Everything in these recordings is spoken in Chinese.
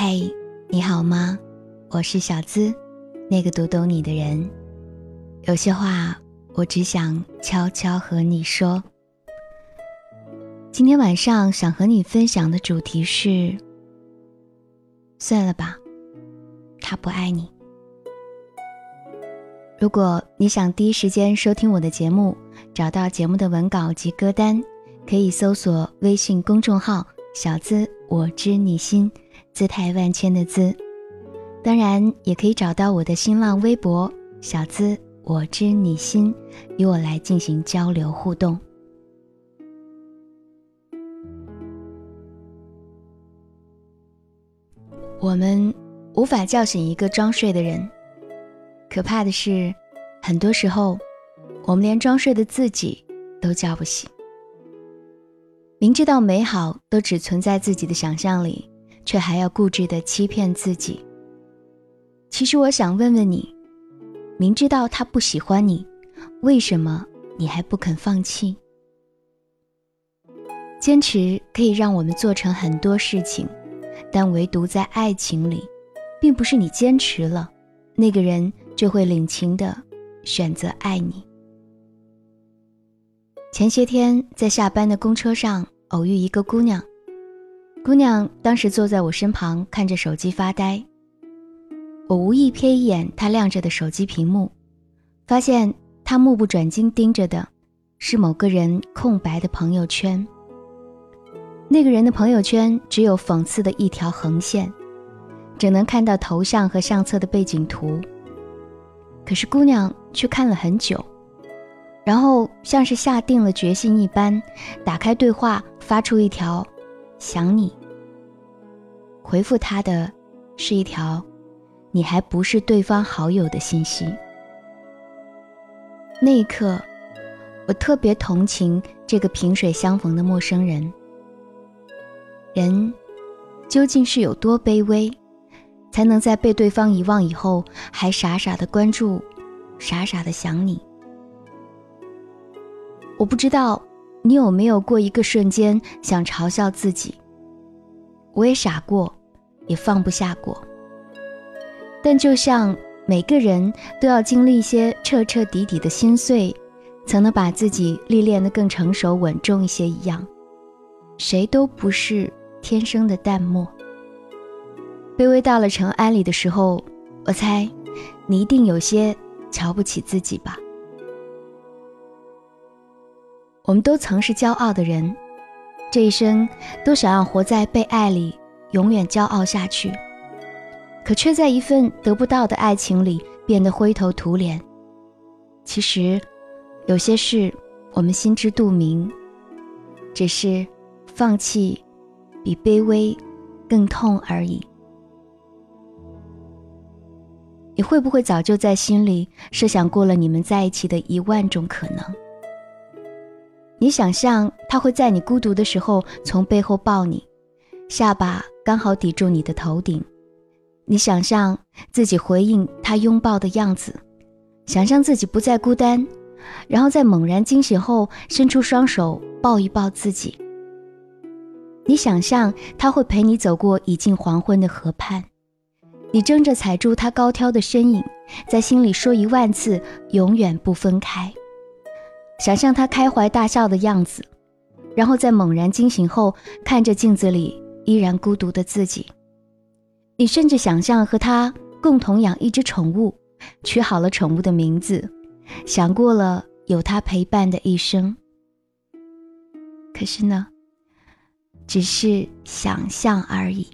嘿，你好吗？我是小资，那个读懂你的人。有些话，我只想悄悄和你说。今天晚上想和你分享的主题是：算了吧，他不爱你。如果你想第一时间收听我的节目，找到节目的文稿及歌单，可以搜索微信公众号“小资我知你心”，姿态万千的“姿”。当然，也可以找到我的新浪微博“小资我知你心”，与我来进行交流互动。我们无法叫醒一个装睡的人。可怕的是，很多时候，我们连装睡的自己都叫不醒。明知道美好都只存在自己的想象里，却还要固执的欺骗自己。其实，我想问问你：明知道他不喜欢你，为什么你还不肯放弃？坚持可以让我们做成很多事情，但唯独在爱情里，并不是你坚持了，那个人。就会领情的选择爱你。前些天在下班的公车上偶遇一个姑娘，姑娘当时坐在我身旁看着手机发呆。我无意瞥一眼她亮着的手机屏幕，发现她目不转睛盯着的是某个人空白的朋友圈。那个人的朋友圈只有讽刺的一条横线，只能看到头像和相册的背景图。可是姑娘却看了很久，然后像是下定了决心一般，打开对话，发出一条“想你”。回复他的是一条“你还不是对方好友”的信息。那一刻，我特别同情这个萍水相逢的陌生人。人究竟是有多卑微？才能在被对方遗忘以后，还傻傻的关注，傻傻的想你。我不知道你有没有过一个瞬间想嘲笑自己。我也傻过，也放不下过。但就像每个人都要经历一些彻彻底底的心碎，才能把自己历练得更成熟稳重一些一样，谁都不是天生的淡漠。卑微到了尘埃里的时候，我猜，你一定有些瞧不起自己吧。我们都曾是骄傲的人，这一生都想要活在被爱里，永远骄傲下去，可却在一份得不到的爱情里变得灰头土脸。其实，有些事我们心知肚明，只是放弃比卑微更痛而已。你会不会早就在心里设想过了你们在一起的一万种可能？你想象他会在你孤独的时候从背后抱你，下巴刚好抵住你的头顶。你想象自己回应他拥抱的样子，想象自己不再孤单，然后在猛然惊醒后伸出双手抱一抱自己。你想象他会陪你走过已近黄昏的河畔。你争着踩住他高挑的身影，在心里说一万次“永远不分开”。想象他开怀大笑的样子，然后在猛然惊醒后，看着镜子里依然孤独的自己。你甚至想象和他共同养一只宠物，取好了宠物的名字，想过了有他陪伴的一生。可是呢，只是想象而已。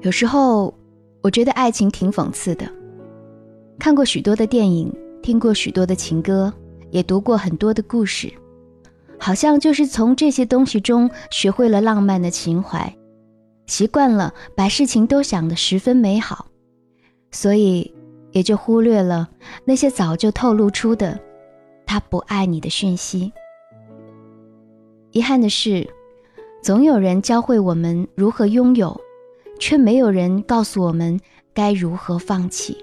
有时候，我觉得爱情挺讽刺的。看过许多的电影，听过许多的情歌，也读过很多的故事，好像就是从这些东西中学会了浪漫的情怀，习惯了把事情都想得十分美好，所以也就忽略了那些早就透露出的他不爱你的讯息。遗憾的是，总有人教会我们如何拥有。却没有人告诉我们该如何放弃，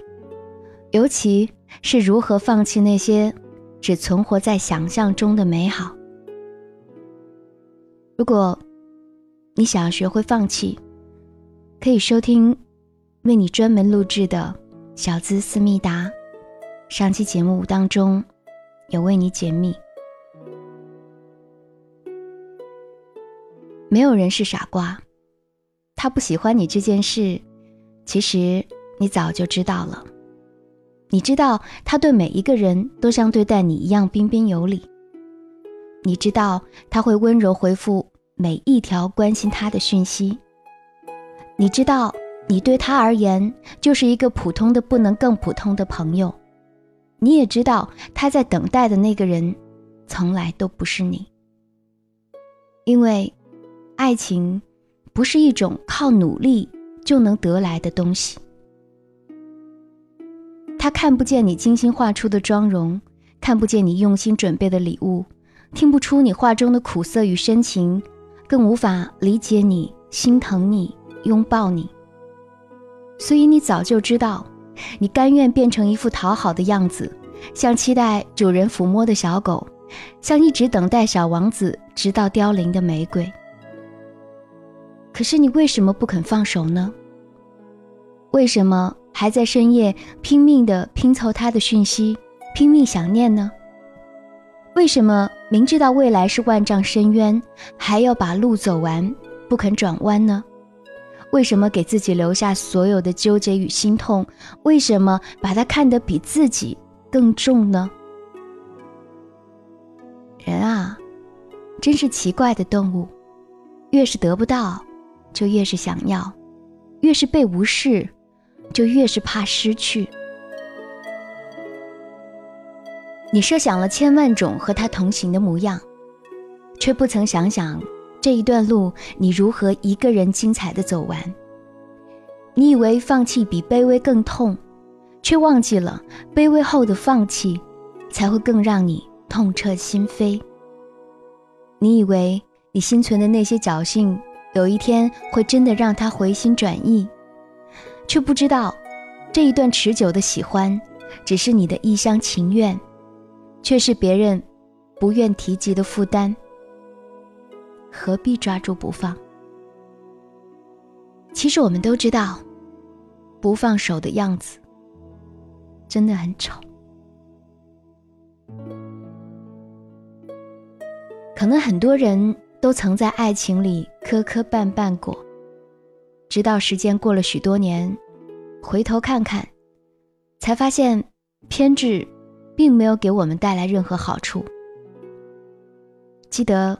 尤其是如何放弃那些只存活在想象中的美好。如果你想要学会放弃，可以收听为你专门录制的小资思密达。上期节目当中有为你解密。没有人是傻瓜，他不喜欢你这件事，其实你早就知道了。你知道他对每一个人都像对待你一样彬彬有礼。你知道他会温柔回复每一条关心他的讯息。你知道你对他而言就是一个普通的不能更普通的朋友。你也知道他在等待的那个人，从来都不是你。因为，爱情，不是一种靠努力就能得来的东西。他看不见你精心画出的妆容，看不见你用心准备的礼物，听不出你话中的苦涩与深情，更无法理解你、心疼你、拥抱你。所以你早就知道，你甘愿变成一副讨好的样子，像期待主人抚摸的小狗，像一直等待小王子直到凋零的玫瑰。可是你为什么不肯放手呢？为什么？还在深夜拼命的拼凑他的讯息，拼命想念呢？为什么明知道未来是万丈深渊，还要把路走完，不肯转弯呢？为什么给自己留下所有的纠结与心痛？为什么把他看得比自己更重呢？人啊，真是奇怪的动物，越是得不到，就越是想要；越是被无视。就越是怕失去。你设想了千万种和他同行的模样，却不曾想想这一段路你如何一个人精彩的走完。你以为放弃比卑微更痛，却忘记了卑微后的放弃才会更让你痛彻心扉。你以为你心存的那些侥幸，有一天会真的让他回心转意。却不知道，这一段持久的喜欢，只是你的一厢情愿，却是别人不愿提及的负担。何必抓住不放？其实我们都知道，不放手的样子真的很丑。可能很多人都曾在爱情里磕磕绊绊过。直到时间过了许多年，回头看看，才发现偏执并没有给我们带来任何好处。记得，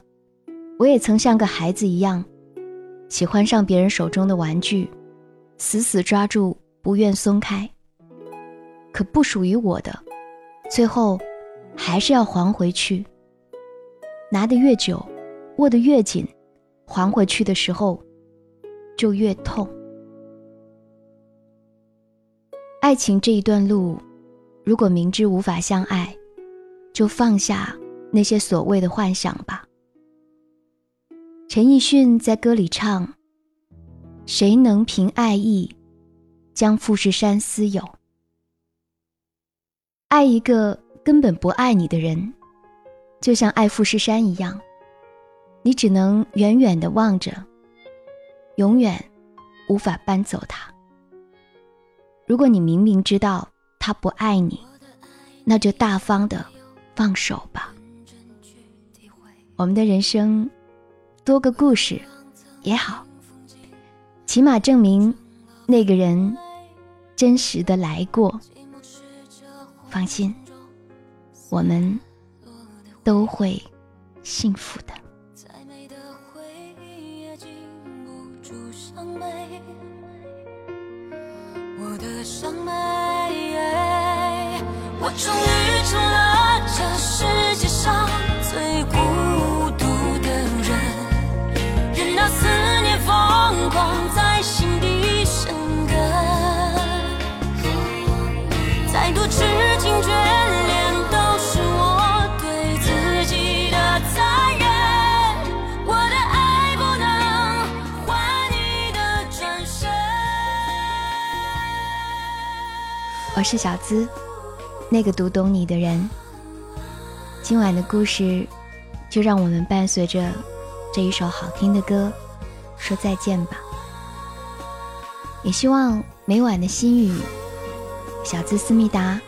我也曾像个孩子一样，喜欢上别人手中的玩具，死死抓住，不愿松开。可不属于我的，最后还是要还回去。拿得越久，握得越紧，还回去的时候。就越痛。爱情这一段路，如果明知无法相爱，就放下那些所谓的幻想吧。陈奕迅在歌里唱：“谁能凭爱意将富士山私有？爱一个根本不爱你的人，就像爱富士山一样，你只能远远的望着。”永远无法搬走他。如果你明明知道他不爱你，那就大方的放手吧。我们的人生多个故事也好，起码证明那个人真实的来过。放心，我们都会幸福的。不伤悲。我的伤悲我终于是小资，那个读懂你的人。今晚的故事，就让我们伴随着这一首好听的歌，说再见吧。也希望每晚的心语，小资思密达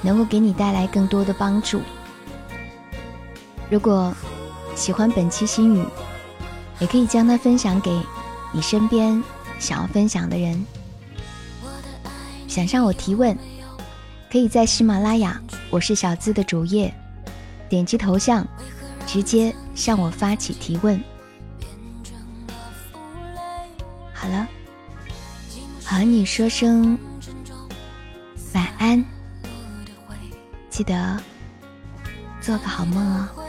能够给你带来更多的帮助。如果喜欢本期心语，也可以将它分享给你身边想要分享的人。想向我提问，可以在喜马拉雅“我是小资”的主页点击头像，直接向我发起提问。好了，和你说声晚安，记得做个好梦哦。